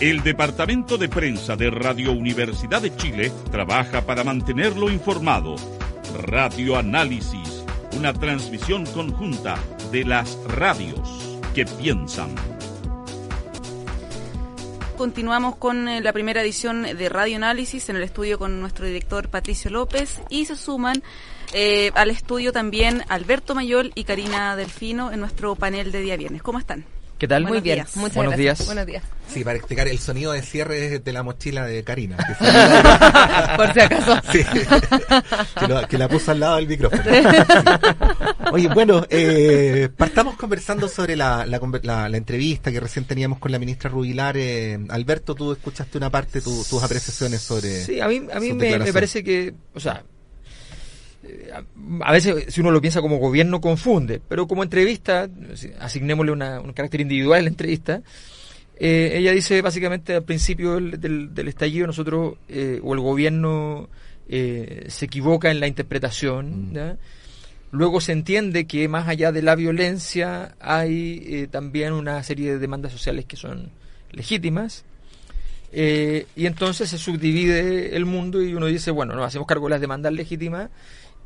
El Departamento de Prensa de Radio Universidad de Chile trabaja para mantenerlo informado. Radio Análisis, una transmisión conjunta de las radios que piensan. Continuamos con eh, la primera edición de Radio Análisis en el estudio con nuestro director Patricio López y se suman eh, al estudio también Alberto Mayol y Karina Delfino en nuestro panel de día viernes. ¿Cómo están? ¿Qué tal? Buenos Muy bien. días. Muchas Buenos gracias. días. Buenos días. Sí, para explicar el sonido de cierre de la mochila de Karina. Que, Por si acaso. sí, que, lo- que la puso al lado del micrófono. Sí. Oye, bueno, eh, partamos conversando sobre la, la, conver- la- la entrevista que recién teníamos con la ministra Rubilar. Eh, Alberto, tú escuchaste una parte, tu- tus apreciaciones sobre... Sí, a mí, a mí me, parece que, o sea, a, veces si uno lo piensa como gobierno confunde, pero como entrevista, si- asignémosle una- un carácter individual a la entrevista, eh, ella dice básicamente al principio del, del- del estallido nosotros, eh, o el gobierno eh, se equivoca en la interpretación, Mm. ¿ya? Luego se entiende que más allá de la violencia hay también una serie de demandas sociales que son legítimas. Y entonces se subdivide el mundo y uno dice, bueno, nos hacemos cargo de las demandas legítimas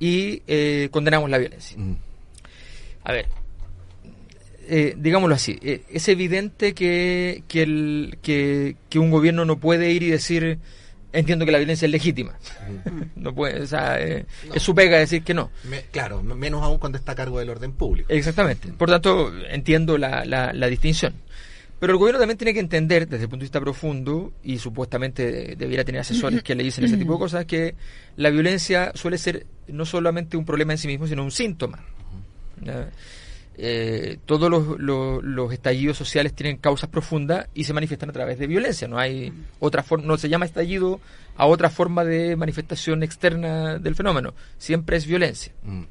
y eh, condenamos la violencia. Mm, A ver, eh, digámoslo así, eh, es evidente que, que, el- que, que un gobierno no puede ir y decir, entiendo que la violencia es legítima. no puede, o sea, eh, No. es su pega decir que no. me- claro, menos aún cuando está a cargo del orden público. Exactamente. Por tanto, entiendo la, la, la distinción. Pero el gobierno también tiene que entender, desde el punto de vista profundo, y supuestamente debiera tener asesores que le dicen ese tipo de cosas, que la violencia suele ser no solamente un problema en sí mismo, sino un síntoma. Eh, todos los estallidos sociales tienen causas profundas y se manifiestan a través de violencia. No hay otra forma, no se llama estallido a otra forma de manifestación externa del fenómeno. Siempre es violencia. Mm,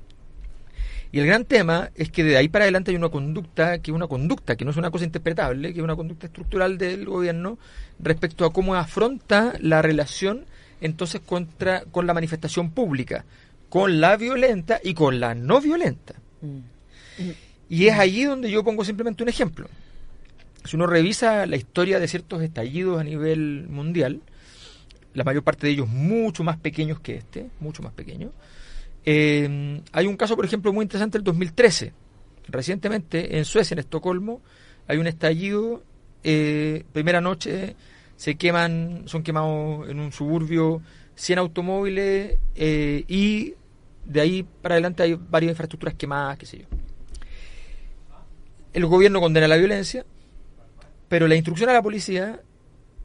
Y el gran tema es que de ahí para adelante hay una conducta que es una conducta, que no es una cosa interpretable, que es una conducta estructural del gobierno respecto a cómo afronta la relación entonces contra con la manifestación pública, con la violenta y con la no violenta. Y es allí donde yo pongo simplemente un ejemplo. Si uno revisa la historia de ciertos estallidos a nivel mundial, la mayor parte de ellos mucho más pequeños que este, mucho más pequeños, eh, hay un caso, por ejemplo, muy interesante del 2013. Recientemente, en Suecia, en Estocolmo, hay un estallido. eh, primera noche se queman, son quemados en un suburbio 100 automóviles eh, y de ahí para adelante hay varias infraestructuras quemadas, qué sé yo. El gobierno condena la violencia, pero la instrucción a la policía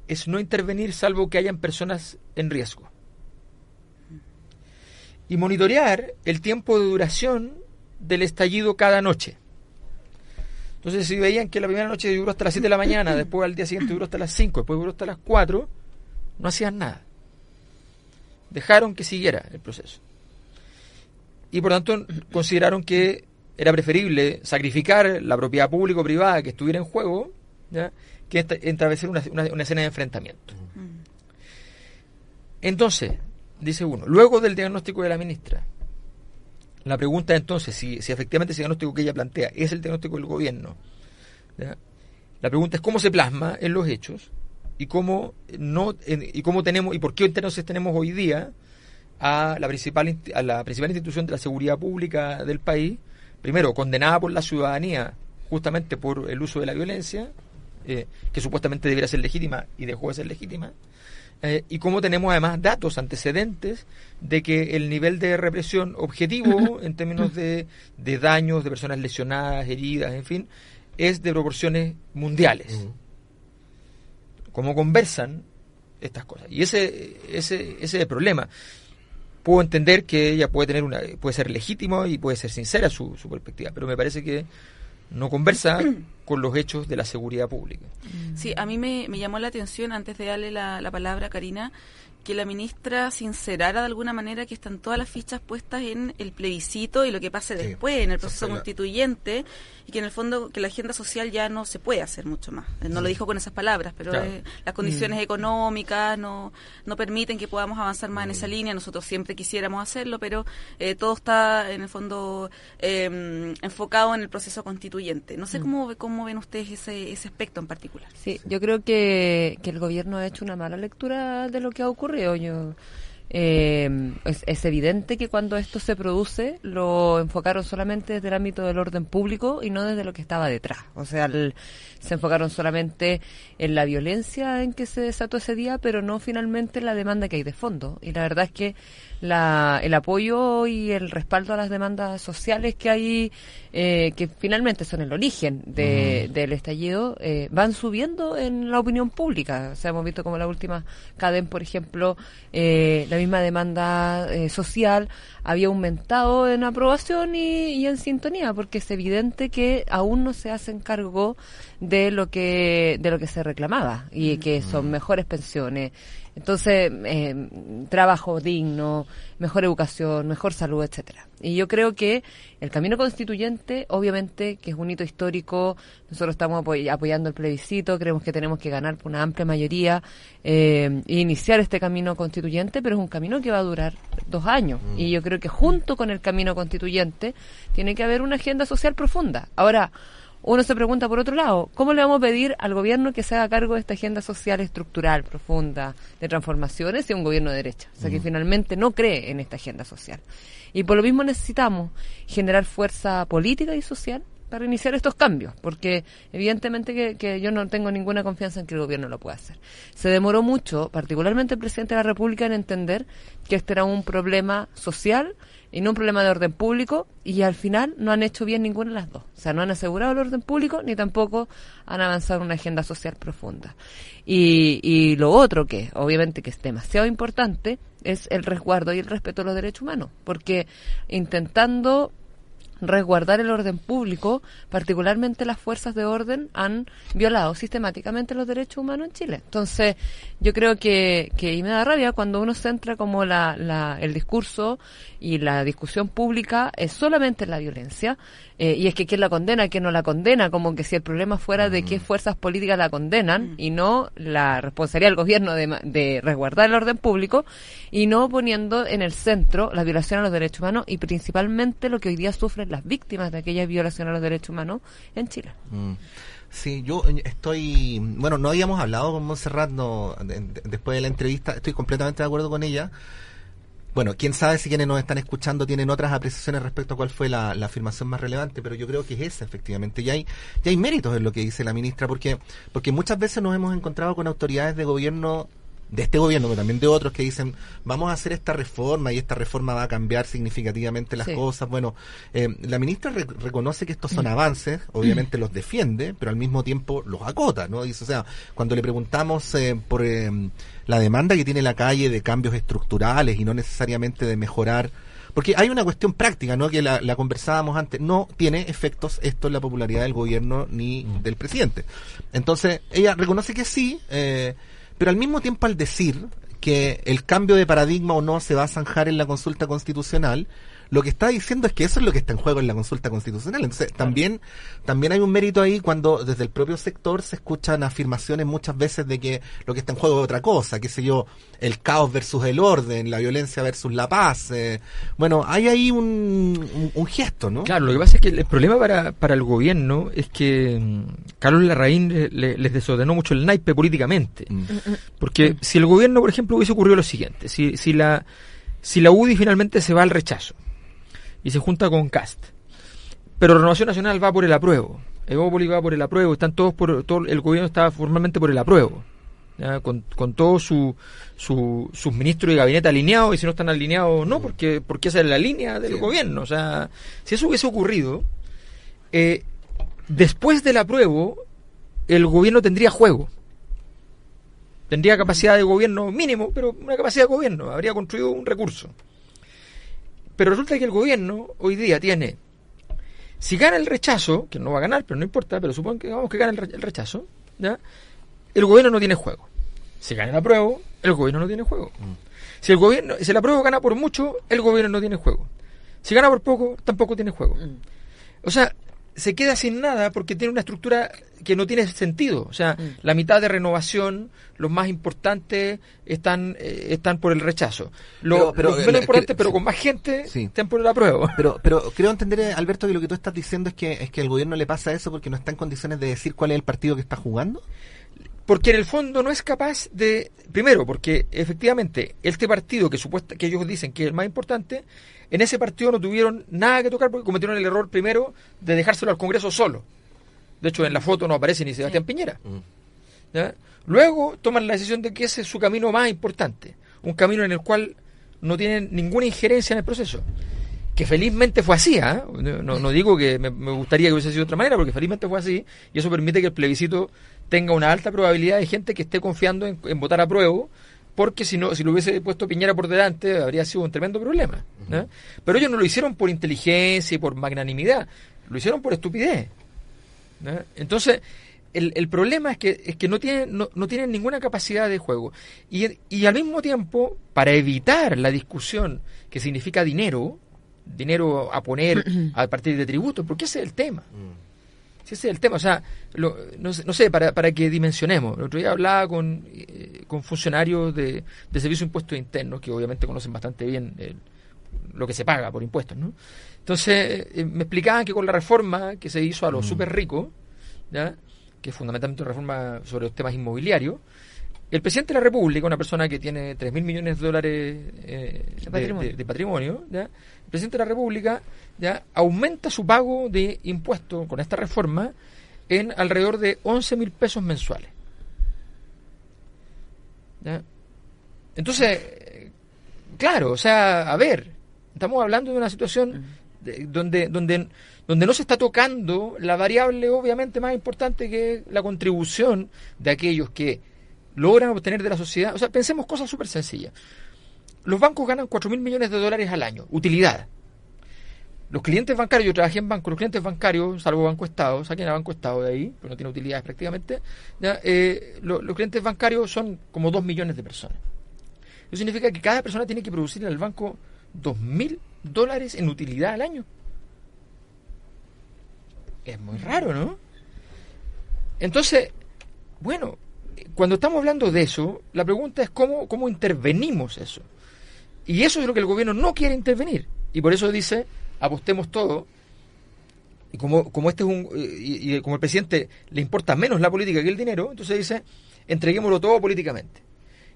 es no intervenir salvo que hayan personas en riesgo y monitorear el tiempo de duración del estallido cada noche. Entonces, si veían que la primera noche duró hasta las 7 de la mañana, después al día siguiente duró hasta las 5, después duró hasta las 4, no hacían nada. Dejaron que siguiera el proceso. Y por tanto, consideraron que era preferible sacrificar la propiedad pública o privada que estuviera en juego ¿ya? que esta- establecer una, una- una escena de enfrentamiento. Entonces, dice uno, luego del diagnóstico de la ministra, la pregunta entonces, si, si efectivamente ese diagnóstico que ella plantea es el diagnóstico del gobierno, la pregunta es cómo se plasma en los hechos y cómo no en- y cómo tenemos y por qué entonces tenemos hoy día a la principal a la principal institución de la seguridad pública del país, primero condenada por la ciudadanía justamente por el uso de la violencia, eh, que supuestamente debería ser legítima y dejó de ser legítima, eh, y cómo tenemos además datos, antecedentes de que el nivel de represión objetivo en términos de, de daños, de personas lesionadas, heridas, en fin, es de proporciones mundiales. Cómo conversan estas cosas. Y ese, ese, ese es el problema. Puedo entender que ella puede tener una, puede ser legítimo y puede ser sincera su, su perspectiva, pero me parece que no conversa con los hechos de la seguridad pública. Sí, a mí me, me llamó la atención, antes de darle la, la palabra a Karina, que la ministra sincerara de alguna manera que están todas las fichas puestas en el plebiscito y lo que pase después, en el proceso constituyente, y que en el fondo que la agenda social ya no se puede hacer mucho más. No lo dijo con esas palabras, pero las condiciones mm. económicas no, no permiten que podamos avanzar más en esa mm. línea. Nosotros siempre quisiéramos hacerlo, pero eh, todo está en el fondo em, enfocado en el proceso constituyente. No sé mm. cómo, cómo ven ustedes ese, ese aspecto en particular. Sí, yo creo que, que el gobierno ha hecho una mala lectura de lo que ha ocurrido. Yo eh, es, evidente que cuando esto se produce lo enfocaron solamente desde el ámbito del orden público y no desde lo que estaba detrás. O sea, se enfocaron solamente en la violencia en que se desató ese día, pero no finalmente en la demanda que hay de fondo. Y la verdad es que la, el apoyo y el respaldo a las demandas sociales que hay, eh, que finalmente son el origen de, del estallido, eh, van subiendo en la opinión pública. O sea, hemos visto como la última cadena, por ejemplo, eh, la misma demanda social había aumentado en aprobación y, y en sintonía, porque es evidente que aún no se hacen cargo de lo que de lo que se reclamaba y que son mejores pensiones entonces, eh, trabajo digno, mejor educación, mejor salud, etcétera. Y yo creo que el camino constituyente, obviamente, que es un hito histórico, nosotros estamos apoyando el plebiscito, creemos que tenemos que ganar por una amplia mayoría eh, e iniciar este camino constituyente, pero es un camino que va a durar dos años. Mm. Y yo creo que junto con el camino constituyente tiene que haber una agenda social profunda. Ahora, uno se pregunta por otro lado, ¿cómo le vamos a pedir al gobierno que se haga cargo de esta agenda social estructural, profunda, de transformaciones si es un gobierno de derecha? O sea, que finalmente no cree en esta agenda social. Y por lo mismo necesitamos generar fuerza política y social para iniciar estos cambios, porque evidentemente que, que, yo no tengo ninguna confianza en que el gobierno lo pueda hacer. Se demoró mucho, particularmente el presidente de la República, en entender que este era un problema social y no un problema de orden público y al final no han hecho bien ninguna de las dos. O sea, no han asegurado el orden público ni tampoco han avanzado una agenda social profunda. Y, y lo otro que obviamente que es demasiado importante es el resguardo y el respeto a los derechos humanos, porque intentando resguardar el orden público, particularmente las fuerzas de orden, han violado sistemáticamente los derechos humanos en Chile. Entonces, yo creo que, que y me da rabia cuando uno centra como la, la, el discurso y la discusión pública es solamente la violencia, eh, y es que quién la condena, quién no la condena, como que si el problema fuera de qué fuerzas políticas la condenan y no la responsabilidad del gobierno de, de resguardar el orden público y no poniendo en el centro la violación a los derechos humanos y principalmente lo que hoy día sufren las víctimas de aquella violación a los derechos humanos en Chile. Mm. Sí, yo estoy, bueno, no habíamos hablado con Montserrat no, después de la entrevista, estoy completamente de acuerdo con ella. Bueno, quién sabe si quienes nos están escuchando tienen otras apreciaciones respecto a cuál fue la, afirmación más relevante, pero yo creo que es esa, efectivamente. Y hay, y hay méritos en lo que dice la ministra, porque, porque muchas veces nos hemos encontrado con autoridades de gobierno de este gobierno, pero también de otros que dicen, vamos a hacer esta reforma y esta reforma va a cambiar significativamente las cosas. Bueno, eh, la ministra reconoce que estos son avances, obviamente los defiende, pero al mismo tiempo los acota, ¿no? Dice, o sea, cuando le preguntamos eh, por eh, la demanda que tiene la calle de cambios estructurales y no necesariamente de mejorar porque hay una cuestión práctica, ¿no? Que la, la, conversábamos antes. No tiene efectos esto en la popularidad del gobierno ni mm. del presidente. Entonces, ella reconoce que sí, eh, pero al mismo tiempo al decir que el cambio de paradigma o no se va a zanjar en la consulta constitucional, lo que está diciendo es que eso es lo que está en juego en la consulta constitucional. Entonces, también, también hay un mérito ahí cuando desde el propio sector se escuchan afirmaciones muchas veces de que lo que está en juego es otra cosa, qué sé yo, el caos versus el orden, la violencia versus la paz. Eh. bueno, hay ahí un, un, gesto, ¿no? Claro, lo que pasa es que el problema para, para el gobierno es que mm, Carlos Larraín les desordenó mucho el naipe políticamente. Mm. Porque si el gobierno, por ejemplo, hubiese ocurrido lo siguiente, si, si la si la UDI finalmente se va al rechazo, y se junta con Cast. Pero Renovación Nacional va por el apruebo. Evópolis va por el apruebo. Están todos por. Todo, el gobierno está formalmente por el apruebo. Con, con todos su, su, sus ministros y gabinete alineados. Y si no están alineados, no, porque, porque esa es la línea del gobierno. O sea, si eso hubiese ocurrido, eh, después del apruebo, el gobierno tendría juego tendría capacidad de gobierno mínimo, pero una capacidad de gobierno, habría construido un recurso. Pero resulta que el gobierno hoy día tiene, si gana el rechazo, que no va a ganar, pero no importa, pero supongo que vamos que gana el rechazo, ¿ya? el gobierno no tiene juego. Si gana el apruebo, el gobierno no tiene juego. Si el gobierno, si el apruebo gana por mucho, el gobierno no tiene juego. Si gana por poco, tampoco tiene juego. O sea, se queda sin nada porque tiene una estructura que no tiene sentido. O sea, Mm. la mitad de renovación, los más importantes están eh, están por el rechazo. Lo- Pero- pero, los eh, menos importantes, pero sí. con más gente, Sí. están por el apruebo. Pero, pero creo entender, eh, Alberto, que lo que tú estás diciendo es que es que al gobierno le pasa eso porque no está en condiciones de decir cuál es el partido que está jugando. Porque en el fondo no es capaz de. Primero, porque efectivamente este partido que supuesta, que ellos dicen que es el más importante, en ese partido no tuvieron nada que tocar porque cometieron el error primero de dejárselo al Congreso solo. De hecho, en la foto no aparece ni Sebastián Piñera. ¿ya? Luego toman la decisión de que ese es su camino más importante, un camino en el cual no tienen ninguna injerencia en el proceso. Que felizmente fue así, ¿ah? no, no digo que me, me gustaría que hubiese sido de otra manera, porque felizmente fue así, y eso permite que el plebiscito tenga una alta probabilidad de gente que esté confiando en, en votar a prueba, porque si no, si lo hubiese puesto Piñera por delante, habría sido un tremendo problema. ¿Ya? Pero ellos no lo hicieron por inteligencia y por magnanimidad, lo hicieron por estupidez. ¿ya? Entonces, el, el problema es que, es que no, tienen, no, no tienen ninguna capacidad de juego. Y, y al mismo tiempo, para evitar la discusión que significa dinero, dinero a poner a partir de tributos, porque ese es el tema. Si ese es el tema, o sea, lo- no, sé, no sé, para, para que dimensionemos. El otro día hablaba con, eh, con funcionarios de, de Servicio de Impuestos Internos, que obviamente conocen bastante bien el- lo que se paga por impuestos, ¿no? Entonces, eh, me explicaban que con la reforma que se hizo a los súper ricos, ¿ya? que es fundamentalmente una reforma sobre los temas inmobiliarios, el presidente de la República, una persona que tiene 3 mil millones de dólares eh, de, patrimonio. de- de patrimonio, ¿ya? el presidente de la República ya aumenta su pago de impuestos con esta reforma en alrededor de 11 mil pesos mensuales. ¿Ya? Entonces, eh, claro, o sea, a ver, estamos hablando de una situación de- donde, donde, donde no se está tocando la variable obviamente más importante que es la contribución de aquellos que logran obtener de la sociedad. O sea, pensemos cosas súper sencillas. Los bancos ganan 4 mil millones de dólares al año, utilidad. Los clientes bancarios, yo trabajé en banco, los clientes bancarios, salvo Banco Estado, saquen a Banco Estado de ahí, pero no tiene utilidades prácticamente, ya, eh, lo- los clientes bancarios son como 2 millones de personas. Eso significa que cada persona tiene que producir al banco 2 mil dólares en utilidad al año. Es muy raro, ¿no? Entonces, bueno, cuando estamos hablando de eso, la pregunta es cómo, cómo intervenimos eso. Y eso es lo que el gobierno no quiere intervenir. Y por eso dice, apostemos todo. Y como, como este es un y, y como el presidente le importa menos la política que el dinero, entonces dice, entreguémoslo todo políticamente.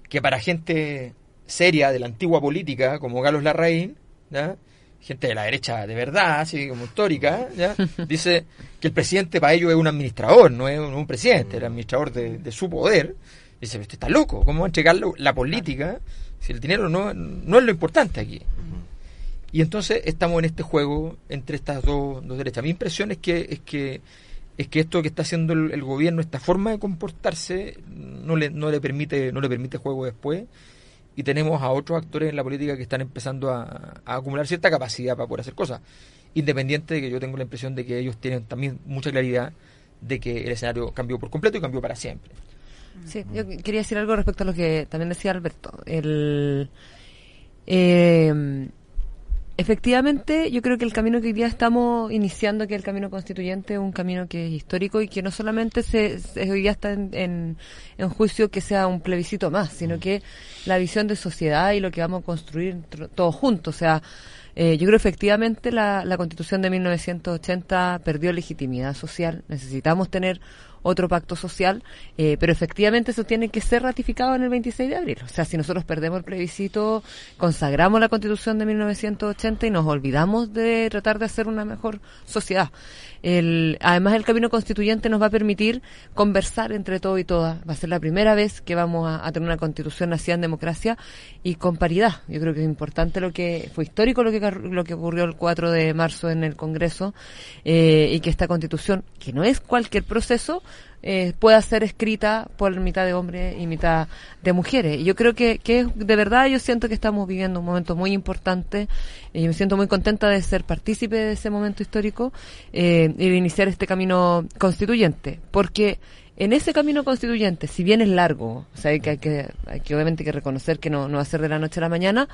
Que para gente seria de la antigua política, como Carlos Larraín, ¿ya? gente de la derecha de verdad, así como histórica, ¿ya? dice que el presidente para ellos es un administrador, no es un, presidente, es el administrador de, de su poder. Dice, usted está loco, ¿cómo va a entregar la, la política si el dinero no, no es lo importante aquí? Y entonces estamos en este juego entre estas dos, dos derechas. Mi impresión es que, es que es que esto que está haciendo el, el gobierno, esta forma de comportarse, no le, no le permite, no le permite juego después. Y tenemos a otros actores en la política que están empezando a, acumular cierta capacidad para poder hacer cosas. Independiente de que yo tengo la impresión de que ellos tienen también mucha claridad de que el escenario cambió por completo y cambió para siempre. Sí, yo quería decir algo respecto a lo que también decía Alberto. El, eh, efectivamente, yo creo que el camino que hoy día estamos iniciando, que es el camino constituyente, es un camino que es histórico y que no solamente se, se- hoy día está en, en, en juicio que sea un plebiscito más, sino que la visión de sociedad y lo que vamos a construir tr- todos juntos. O sea, eh, yo creo efectivamente la, la constitución de 1980 perdió legitimidad social. Necesitamos tener otro pacto social, eh, pero efectivamente eso tiene que ser ratificado en el 26 de abril. O sea, si nosotros perdemos el plebiscito, consagramos la constitución de 1980 y nos olvidamos de tratar de hacer una mejor sociedad. El, además, el camino constituyente nos va a permitir conversar entre todo y todas. Va a ser la primera vez que vamos a, tener una constitución nacida en democracia y con paridad. Yo creo que es importante lo que fue histórico lo que lo que ocurrió el 4 de marzo en el Congreso eh, y que esta constitución, que no es cualquier proceso, eh, pueda ser escrita por mitad de hombres y mitad de mujeres. Y yo creo que, que es- de verdad yo siento que estamos viviendo un momento muy importante y me siento muy contenta de ser partícipe de ese momento histórico eh, y de iniciar este camino constituyente, porque en ese camino constituyente, si bien es largo, o sea, que, hay que, hay que obviamente que reconocer que no, no va a ser de la noche a la mañana,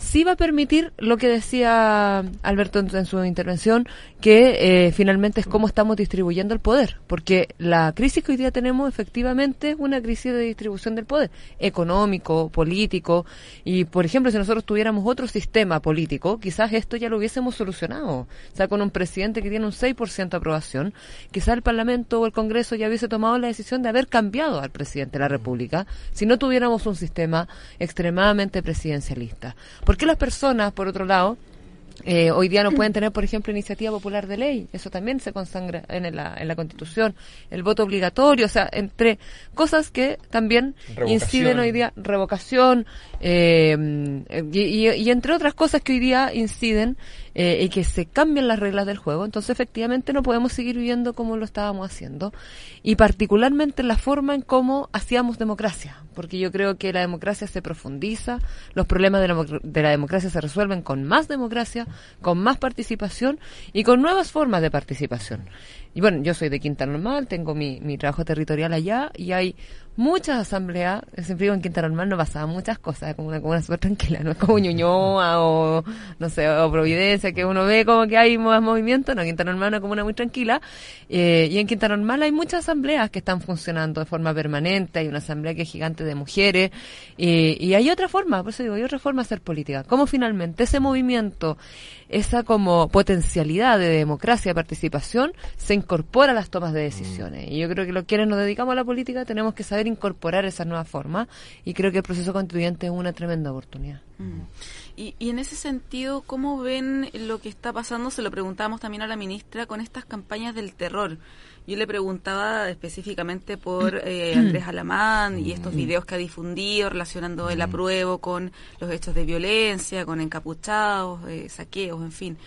sí va a permitir lo que decía Alberto en, su intervención, que eh, finalmente es cómo estamos distribuyendo el poder, porque la crisis que hoy día tenemos efectivamente es una crisis de distribución del poder, económico, político, y por ejemplo, si nosotros tuviéramos otro sistema político, quizás esto ya lo hubiésemos solucionado, o sea, con un presidente que tiene un 6% de aprobación, quizás el Parlamento o el Congreso ya hubiese tomado la decisión de haber cambiado al presidente de la República, si no tuviéramos un sistema extremadamente presidencialista. ¿Por qué las personas, por otro lado, eh, hoy día no pueden tener, por ejemplo, iniciativa popular de ley. Eso también se consagra en la, en la Constitución. El voto obligatorio, o sea, entre cosas que también inciden hoy día, revocación, eh, y, y, entre otras cosas que hoy día inciden eh, y que se cambian las reglas del juego, entonces efectivamente no podemos seguir viviendo como lo estábamos haciendo y particularmente la forma en cómo hacíamos democracia, porque yo creo que la democracia se profundiza, los problemas de la, de la democracia se resuelven con más democracia, con más participación y con nuevas formas de participación. Y bueno, yo soy de Quinta Normal, tengo mi, mi trabajo territorial allá y hay muchas asambleas, siempre digo en Quinta Normal no pasaban muchas cosas, como una comuna súper tranquila, no es como Ñuñoa o, no sé, o Providencia, que uno ve como que hay más movimiento, no, Quinta Normal es una comuna muy tranquila, eh, y en Quinta Normal hay muchas asambleas que están funcionando de forma permanente, hay una asamblea que es gigante de mujeres, y hay otra forma, por eso digo, hay otra forma de hacer política, como finalmente ese movimiento, esa como potencialidad de democracia, participación, se incorpora a las tomas de decisiones. Y yo creo que los quienes nos dedicamos a la política tenemos que saber incorporar esa nueva forma y creo que el proceso constituyente es una tremenda oportunidad. Mm. Y, y, en ese sentido, ¿cómo ven lo que está pasando? Se lo preguntamos también a la ministra con estas campañas del terror. Yo le preguntaba específicamente por eh, Andrés Alamán y estos videos que ha difundido relacionando el apruebo con los hechos de violencia, con encapuchados, eh, saqueos, en fin.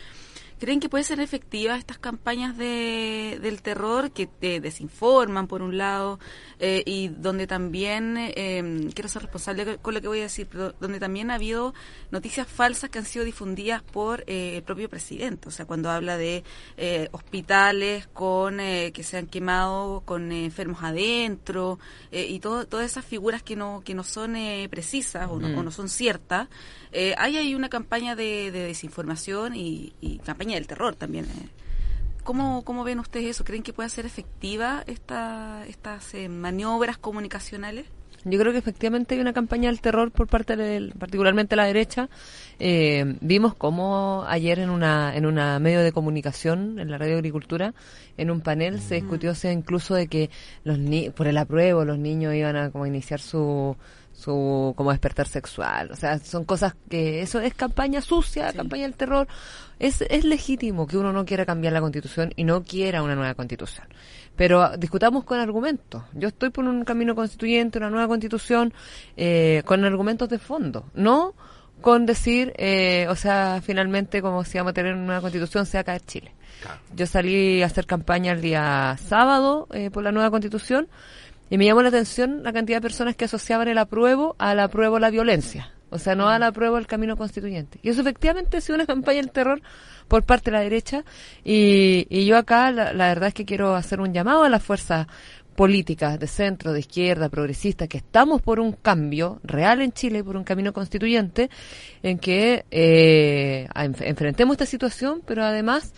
¿Creen que pueden ser efectivas estas campañas de, del terror que te desinforman, por un lado, eh, y donde también, eh, quiero ser responsable con lo que voy a decir, pero donde también ha habido noticias falsas que han sido difundidas por eh, el propio presidente? O sea, cuando habla de eh, hospitales con que se han quemado con enfermos adentro y todo, todas esas figuras que no, que no son precisas o no, o no, son ciertas. hay ahí una campaña de, de desinformación y, y campaña del terror también. Eh. ¿Cómo, ¿Cómo ven ustedes eso? ¿Creen que puede ser efectiva esta, estas eh, maniobras comunicacionales? Yo creo que efectivamente hay una campaña del terror por parte de, particularmente la derecha. Eh, vimos cómo ayer en una en una medio de comunicación, en la radio agricultura, en un panel se discutió sea, incluso de que los ni por el apruebo los niños iban a como iniciar su su como despertar sexual, o sea, son cosas que eso es campaña sucia, campaña del terror. Es, es legítimo que uno no quiera cambiar la constitución y no quiera una nueva constitución. Pero discutamos con argumentos. Yo estoy por un camino constituyente, una nueva constitución, eh, con argumentos de fondo, no con decir, eh, o sea, finalmente como si vamos a tener una nueva constitución, sea acá en Chile. Yo salí a hacer campaña el día sábado eh, por la nueva constitución y me llamó la atención la cantidad de personas que asociaban el apruebo al apruebo la violencia. O sea, no al apruebo el camino constituyente. Y eso efectivamente ha sido una campaña del terror por parte de la derecha. Y, y yo acá la, la, verdad es que quiero hacer un llamado a las fuerzas políticas de centro, de izquierda, progresistas, que estamos por un cambio real en Chile, por un camino constituyente, en que eh, enfrentemos esta situación, pero además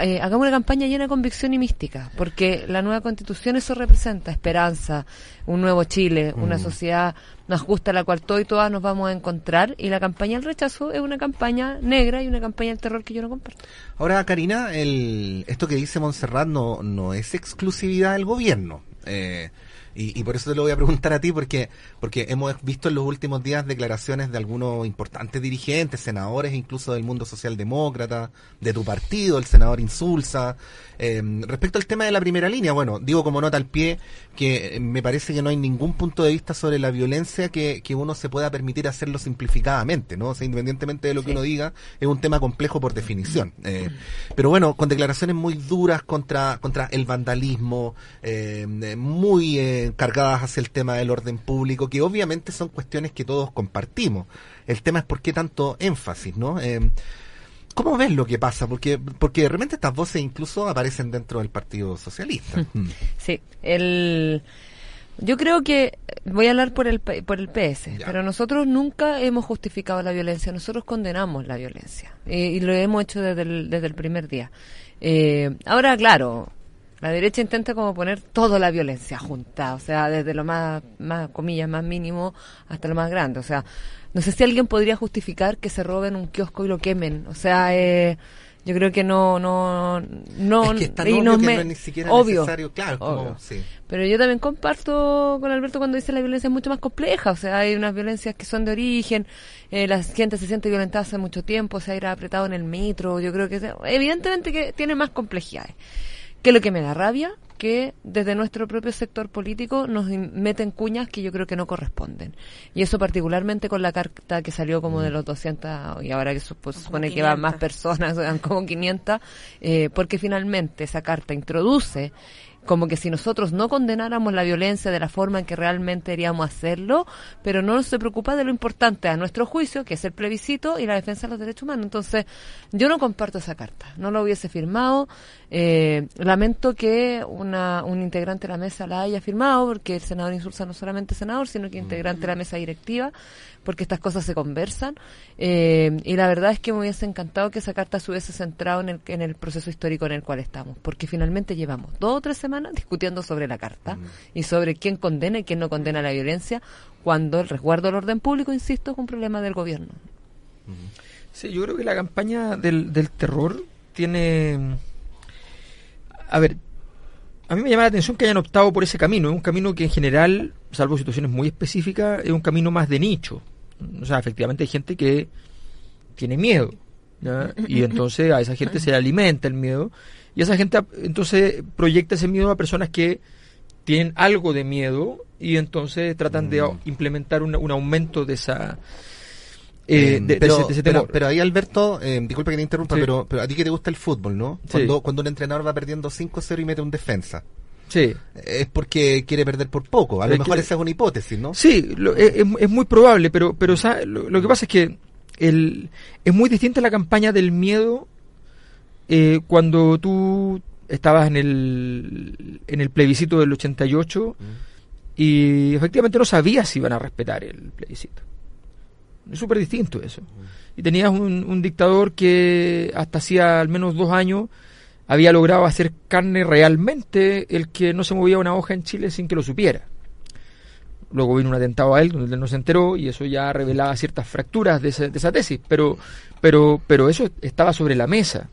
eh, hagamos una campaña llena de convicción y mística, porque la nueva constitución eso representa esperanza, un nuevo Chile, una sociedad más justa a la cual todos y todas nos vamos a encontrar, y la campaña del rechazo es una campaña negra y una campaña del terror que yo no comparto. Ahora, Karina, el, esto que dice Montserrat no, no es exclusividad del gobierno. Eh, y, por eso te lo voy a preguntar a ti, porque, porque hemos visto en los últimos días declaraciones de algunos importantes dirigentes, senadores, incluso del mundo socialdemócrata, de tu partido, el senador Insulza. Eh, respecto al tema de la primera línea, bueno, digo como nota al pie que me parece que no hay ningún punto de vista sobre la violencia que, que uno se pueda permitir hacerlo simplificadamente, ¿no? O sea, independientemente de lo que uno diga, es un tema complejo por definición. Eh, pero bueno, con declaraciones muy duras contra, contra el vandalismo, eh, muy eh, cargadas hacia el tema del orden público, que obviamente son cuestiones que todos compartimos. El tema es por qué tanto énfasis, ¿no? ¿Cómo ves lo que pasa? Porque, porque de repente estas voces incluso aparecen dentro del Partido Socialista. Mm. Sí, el... Yo creo que voy a hablar por el por el PS, pero nosotros nunca hemos justificado la violencia, nosotros condenamos la violencia y, lo hemos hecho desde el, desde el primer día. Eh, ahora, claro, la derecha intenta como poner toda la violencia junta, o sea, desde lo más, más comillas, más mínimo hasta lo más grande. O sea, no sé si alguien podría justificar que se roben un kiosco y lo quemen. O sea, eh, yo creo que no, no, no, es que no, es ni siquiera obvio, necesario, claro, Pero yo también comparto con Alberto cuando dice la violencia es mucho más compleja, o sea, hay unas violencias que son de origen, eh, la gente se siente violentada hace mucho tiempo, se ha ido apretado en el metro, yo creo que evidentemente que tiene más complejidades. ¿Qué es lo que me da rabia? Que desde nuestro propio sector político nos meten cuñas que yo creo que no corresponden. Y eso particularmente con la carta que salió como de mm. los 200, y ahora que pues, supone que van más personas, van como 500, eh, porque finalmente esa carta introduce como que si nosotros no condenáramos la violencia de la forma en que realmente deberíamos hacerlo, pero no se preocupa de lo importante a nuestro juicio, que es el plebiscito y la defensa de los derechos humanos. Entonces, yo no comparto esa carta, no lo hubiese firmado. Eh, lamento que una, un integrante de la mesa la haya firmado, porque el senador insulsa no solamente senador, sino que integrante de la mesa directiva porque estas cosas se conversan. Eh, y la verdad es que me hubiese encantado que esa carta se hubiese centrado en el, en el proceso histórico en el cual estamos, porque finalmente llevamos dos o tres semanas discutiendo sobre la carta y sobre quién condena y quién no condena la violencia, cuando el resguardo del orden público, insisto, es un problema del gobierno. Sí, yo creo que la campaña del, del terror tiene... A ver, a mí me llama la atención que hayan optado por ese camino. Es un camino que en general, salvo situaciones muy específicas, es un camino más de nicho. O sea, efectivamente hay gente que tiene miedo. Y entonces a esa gente se le alimenta el miedo. Y esa gente entonces proyecta ese miedo a personas que tienen algo de miedo y entonces tratan de mm. implementar un, aumento de esa... Eh, de, pero, ese, pero, ahí Alberto, eh, disculpa que te interrumpa, pero, pero a ti que te gusta el fútbol, ¿no? Cuando, cuando un entrenador va perdiendo 5-0 y mete un defensa. Sí. Es porque quiere perder por poco. A lo mejor esa es una hipótesis, ¿no? Sí, es, muy probable, pero, pero lo, que pasa es que el, es muy distinta la campaña del miedo eh, cuando tú estabas en el, en el plebiscito del 88 mm. y efectivamente no sabías si iban a respetar el plebiscito. Es súper distinto eso. Mm. Y tenías un, un dictador que hasta hacía al menos dos años había logrado hacer carne realmente el que no se movía una hoja en Chile sin que lo supiera. Luego vino un atentado a él, donde él no se enteró, y eso ya revelaba ciertas fracturas de esa, tesis, pero, pero, pero eso estaba sobre la mesa.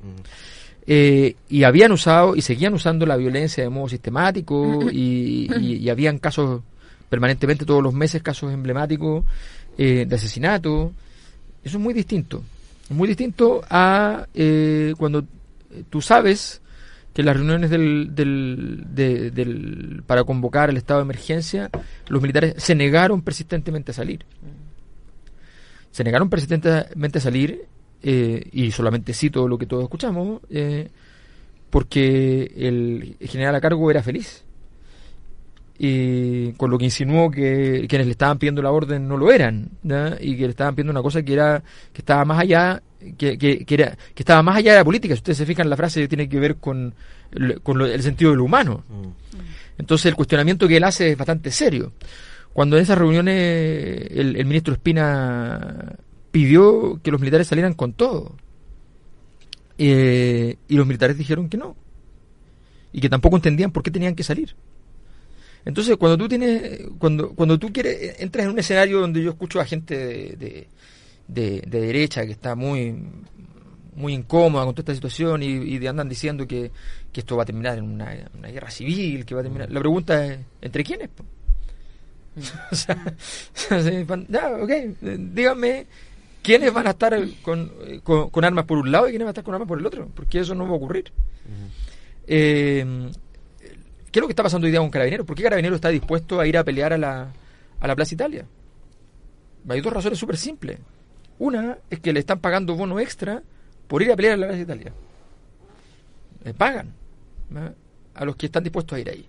Eh, y habían usado y seguían usando la violencia de modo sistemático, y, habían casos permanentemente, todos los meses, casos emblemáticos eh, de asesinato. Eso es muy distinto. Muy distinto a eh, cuando tú sabes que las reuniones del, del, para convocar el estado de emergencia, los militares se negaron persistentemente a salir. Se negaron persistentemente a salir, eh, y solamente cito lo que todos escuchamos, eh, porque el general a cargo era feliz. Y con lo que insinuó que quienes le estaban pidiendo la orden no lo eran, y que le estaban pidiendo una cosa que era que estaba más allá que, que, era, que estaba más allá de la política. Si ustedes se fijan, la frase tiene que ver con, con el sentido de lo humano. Mm. Entonces, el cuestionamiento que él hace es bastante serio. Cuando en esas reuniones el, ministro Espina pidió que los militares salieran con todo, eh, y los militares dijeron que no, y que tampoco entendían por qué tenían que salir. Entonces, cuando tú tienes, cuando, cuando tú quieres, entras en un escenario donde yo escucho a gente de de, derecha que está muy muy incómoda con toda esta situación y, andan diciendo que, esto va a terminar en una, guerra civil, que va a terminar... La pregunta es, ¿entre quiénes? o sea, ok, díganme quiénes van a estar con, con, armas por un lado y quiénes van a estar con armas por el otro, porque eso no va a ocurrir. Eh, ¿Qué es lo que está pasando hoy día con Carabineros? ¿Por qué Carabineros está dispuesto a ir a pelear a la, a la Plaza Italia? Hay dos razones súper simples. Una es que le están pagando bono extra por ir a pelear a la Plaza Italia. Le pagan a los que están dispuestos a ir ahí.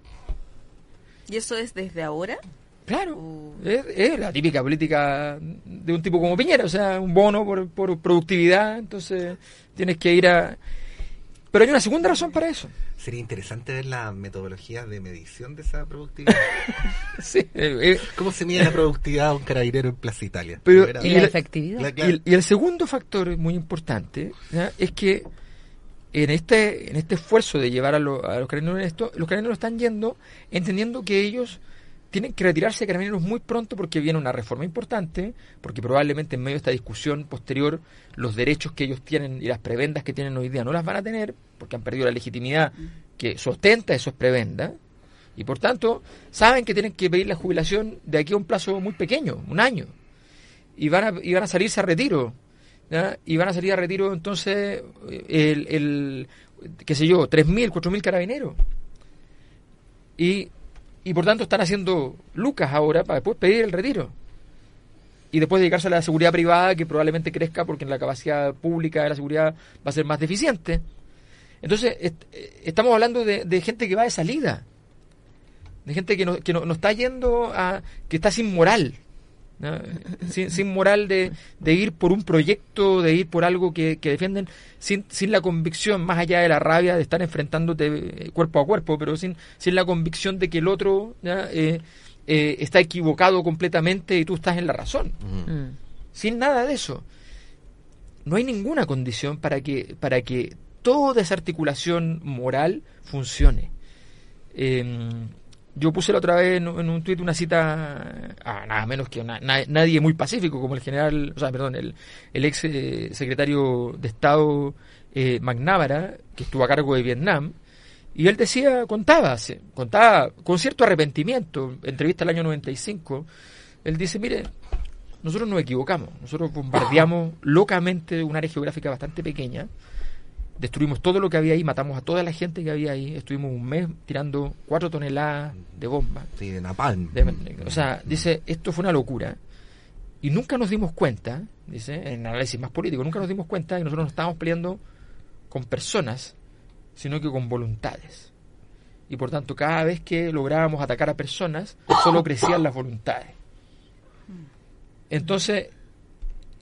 ¿Y eso es desde ahora? Claro, Uh. es, es la típica política de un tipo como Piñera, o sea, un bono por, por productividad, entonces tienes que ir a... Pero hay una segunda razón para eso. Sería interesante ver la metodología de medición de esa productividad. Sí, eh, eh, ¿Cómo se mide la productividad de un carabinero en Plaza Italia? Pero- Y la la- efectividad. la- y, el, y el segundo factor muy importante ¿ya? es que en este en este esfuerzo de llevar a, lo- a los carabineros en esto, los carabineros están yendo entendiendo que ellos tienen que retirarse carabineros muy pronto porque viene una reforma importante, porque probablemente en medio de esta discusión posterior los derechos que ellos tienen y las prebendas que tienen hoy día no las van a tener porque han perdido la legitimidad que sustenta esos prebendas y por tanto saben que tienen que pedir la jubilación de aquí a un plazo muy pequeño, un año y van a, y van a salirse a retiro. Y van a salir a retiro entonces el, el qué sé yo, 3.000, 4.000 carabineros. Y, y por tanto están haciendo lucas ahora para después pedir el retiro. Y después dedicarse a la seguridad privada que probablemente crezca porque en la capacidad pública de la seguridad va a ser más deficiente. Entonces eh, estamos hablando de, gente que va de salida. De gente que no, que no está yendo a... que está sin moral. ¿No? sin, sin moral de, de ir por un proyecto, de ir por algo que, que defienden, sin, sin la convicción, más allá de la rabia de estar enfrentándote eh, cuerpo a cuerpo, pero sin, sin la convicción de que el otro ¿ya? Eh, eh, está equivocado completamente y tú estás en la razón. Mm. Sin nada de eso. No hay ninguna condición para que, para que toda esa articulación moral funcione. Eh, yo puse la otra vez en, un tuit una cita a nada menos que una- na- nadie muy pacífico como el general, o sea, perdón, el, el ex eh, secretario de Estado eh, McNamara, que estuvo a cargo de Vietnam, y él decía, contaba, contaba con cierto arrepentimiento, entrevista al año 95, él dice, mire, nosotros nos equivocamos, nosotros bombardeamos locamente un área geográfica bastante pequeña, destruimos todo lo que había ahí, matamos a toda la gente que había ahí, estuvimos un mes tirando cuatro toneladas de bombas. Sí, de Napalm. De- o sea, dice, esto fue una locura. Y nunca nos dimos cuenta, dice, en análisis más político, nunca nos dimos cuenta que nosotros no estábamos peleando con personas, sino que con voluntades. Y por tanto, cada vez que lográbamos atacar a personas, solo crecían las voluntades. Entonces,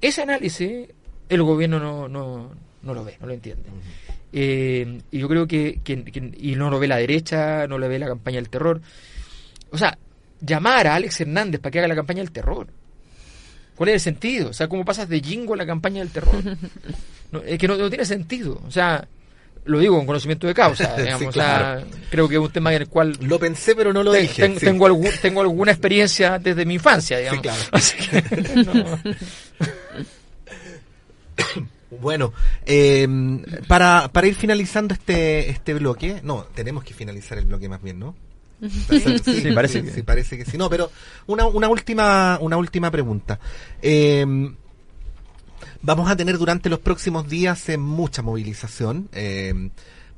ese análisis el gobierno no, no, no lo ve, no lo entiende. Eh, y yo creo que, que- que- y no lo ve la derecha, no lo ve la campaña del terror. O sea, llamar a Alex Hernández para que haga la campaña del terror. ¿Cuál es el sentido? O sea, ¿cómo pasas de Jingo a la campaña del terror? No, es que no, no tiene sentido. O sea, lo digo con conocimiento de causa. digamos, Sí, o sea, creo que es un tema en el cual Lo pensé, pero no lo te- dije. ten- sí. tengo, algún- tengo alguna experiencia desde mi infancia, digamos. claro. Así que, no. Bueno, eh, para, para ir finalizando este, este bloque, no, tenemos que finalizar el bloque más bien, ¿no? Sí, Sí, parece que- sí, parece que sí. No, pero una, una última, una última pregunta. Eh, vamos a tener durante los próximos días eh, mucha movilización. Eh,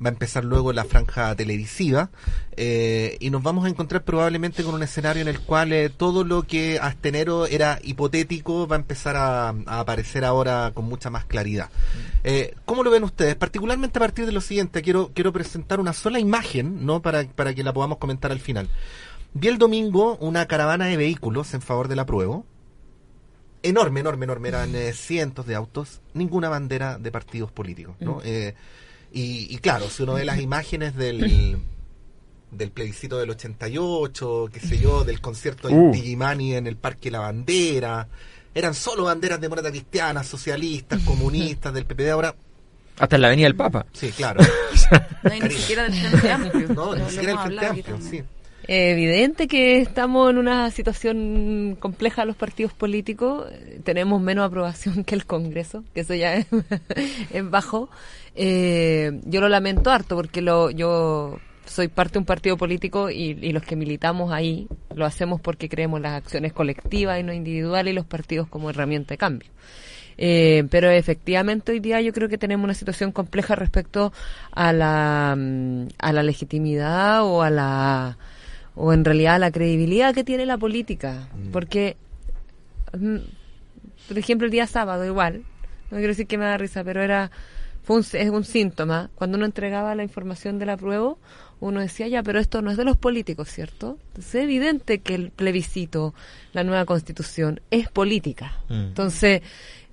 va a empezar luego la franja televisiva eh, y nos vamos a encontrar probablemente con un escenario en el cual eh, todo lo que hasta enero era hipotético va a empezar a, a aparecer ahora con mucha más claridad. Eh, ¿Cómo lo ven ustedes? Particularmente a partir de lo siguiente, quiero, quiero presentar una sola imagen, ¿no? Para, para que la podamos comentar al final. Vi el domingo una caravana de vehículos en favor del apruebo. Enorme, enorme, enorme. Eran eh, cientos de autos. Ninguna bandera de partidos políticos, ¿no? Y, y claro, si uno ve las imágenes del, del plebiscito del 88, qué sé yo, del concierto de Uh. Digimani en el Parque La Bandera, eran solo banderas de moneda cristiana, socialistas, comunistas, del PPD. Ahora, Hasta en la Avenida del Papa. sí, claro. No hay ni siquiera del Frente Amplio. No, ni siquiera el hemos Frente Amplio, también. sí. Evidente que estamos en una situación compleja los partidos políticos. Tenemos menos aprobación que el Congreso, que eso ya es, bajo. Eh, yo lo lamento harto porque lo, yo soy parte de un partido político y, y los que militamos ahí lo hacemos porque creemos las acciones colectivas y no individuales y los partidos como herramienta de cambio. Eh, pero efectivamente hoy día yo creo que tenemos una situación compleja respecto a la, mm, a la legitimidad o a la o en realidad la credibilidad que tiene la política. Porque, mm, por ejemplo, el día sábado igual, no quiero decir que me da risa, pero era fue un, es un síntoma. Cuando uno entregaba la información del apruebo, uno decía, ya, pero esto no es de los políticos, ¿cierto? es evidente que el plebiscito, la nueva constitución, es política. Mm. Entonces,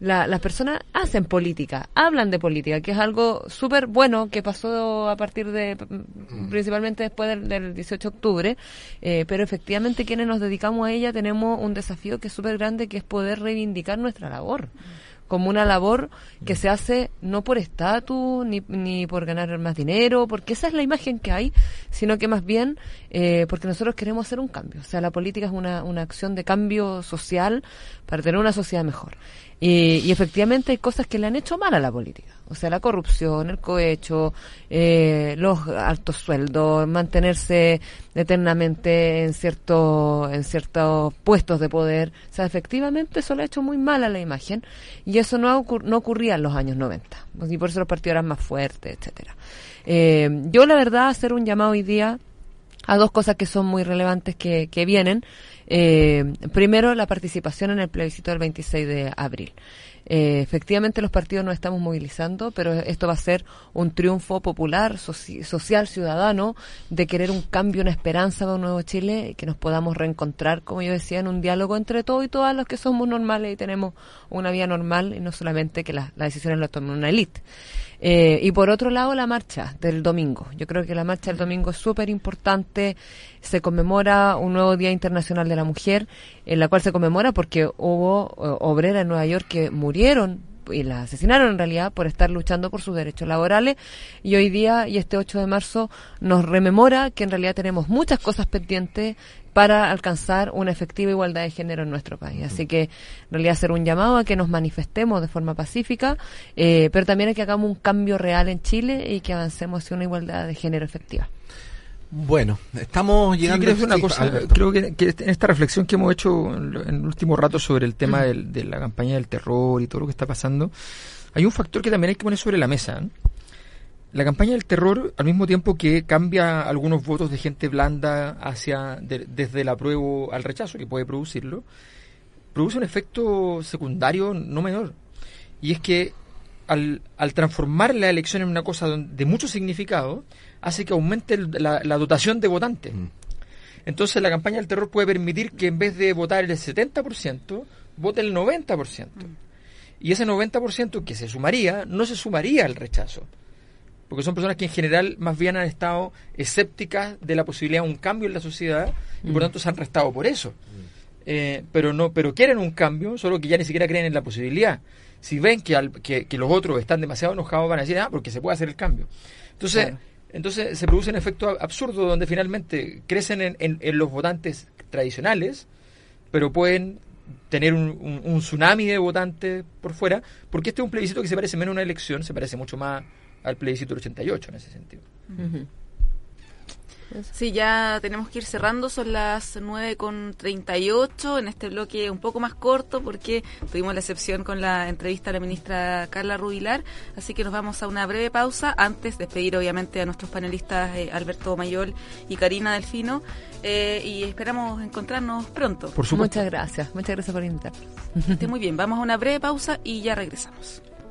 las personas hacen política, hablan de política, que es algo súper bueno que pasó a partir de, mm. principalmente después del, 18 de octubre, eh, pero efectivamente quienes nos dedicamos a ella tenemos un desafío que es súper grande, que es poder reivindicar nuestra labor como una labor que se hace no por estatus ni, ni por ganar más dinero, porque esa es la imagen que hay, sino que más bien eh, porque nosotros queremos hacer un cambio. O sea, la política es una, una acción de cambio social para tener una sociedad mejor. Y, efectivamente hay cosas que le han hecho mal a la política. O sea, la corrupción, el cohecho, eh, los altos sueldos, mantenerse eternamente en, cierto, en ciertos puestos de poder. O sea, efectivamente eso le ha hecho muy mal a la imagen. Y eso no, no ocurría en los años 90. Y por eso los partidos eran más fuertes, etcétera. Eh, yo, la verdad, hacer un llamado hoy día a dos cosas que son muy relevantes que, que vienen. Eh, primero, la participación en el plebiscito del 26 de abril. Eh, efectivamente, los partidos nos estamos movilizando, pero esto va a ser un triunfo popular, social, ciudadano, de querer un cambio, una esperanza de un nuevo Chile, que nos podamos reencontrar, como yo decía, en un diálogo entre todos y todas los que somos normales y tenemos una vida normal y no solamente que las decisiones las tome una élite. Eh, y por otro lado, la marcha del domingo. Yo creo que la marcha del domingo es súper importante. Se conmemora un nuevo Día Internacional de la Mujer, en la cual se conmemora porque hubo eh, obreras en Nueva York que murieron y la asesinaron en realidad por estar luchando por sus derechos laborales y hoy día y este 8 de marzo nos rememora que en realidad tenemos muchas cosas pendientes para alcanzar una efectiva igualdad de género en nuestro país. Así que, en realidad, hacer un llamado a que nos manifestemos de forma pacífica, eh, pero también a que hagamos un cambio real en Chile y que avancemos hacia una igualdad de género efectiva. Bueno, estamos llegando a una cosa. Creo que, en esta reflexión que hemos hecho en, el último rato sobre el tema de la campaña del terror y todo lo que está pasando, hay un factor que también hay que poner sobre la mesa. ¿eh? La campaña del terror, al mismo tiempo que cambia algunos votos de gente blanda hacia desde el apruebo al rechazo, que puede producirlo, produce un efecto secundario no menor. Y es que al, al transformar la elección en una cosa de mucho significado, hace que aumente la, dotación de votantes. Mm. Entonces la campaña del terror puede permitir que en vez de votar el 70%, vote el 90%. Mm. Y ese 90% que se sumaría, no se sumaría al rechazo porque son personas que en general más bien han estado escépticas de la posibilidad de un cambio en la sociedad y por mm. tanto se han restado por eso. Eh, pero no pero quieren un cambio, solo que ya ni siquiera creen en la posibilidad. Si ven que, al, que, los otros están demasiado enojados, van a decir, ah, porque se puede hacer el cambio. Entonces, entonces se produce un efecto absurdo donde finalmente crecen en, en, los votantes tradicionales, pero pueden tener un, un, tsunami de votantes por fuera, porque este es un plebiscito que se parece menos a una elección, se parece mucho más al plebiscito del 88 en ese sentido. Sí, ya tenemos que ir cerrando, son las 9.38 en este bloque un poco más corto porque tuvimos la excepción con la entrevista a la ministra Carla Rubilar, así que nos vamos a una breve pausa antes de despedir obviamente a nuestros panelistas eh, Alberto Mayol y Karina Delfino eh, y esperamos encontrarnos pronto. Por Muchas gracias, muchas gracias por invitarnos. Esté muy bien, vamos a una breve pausa y ya regresamos.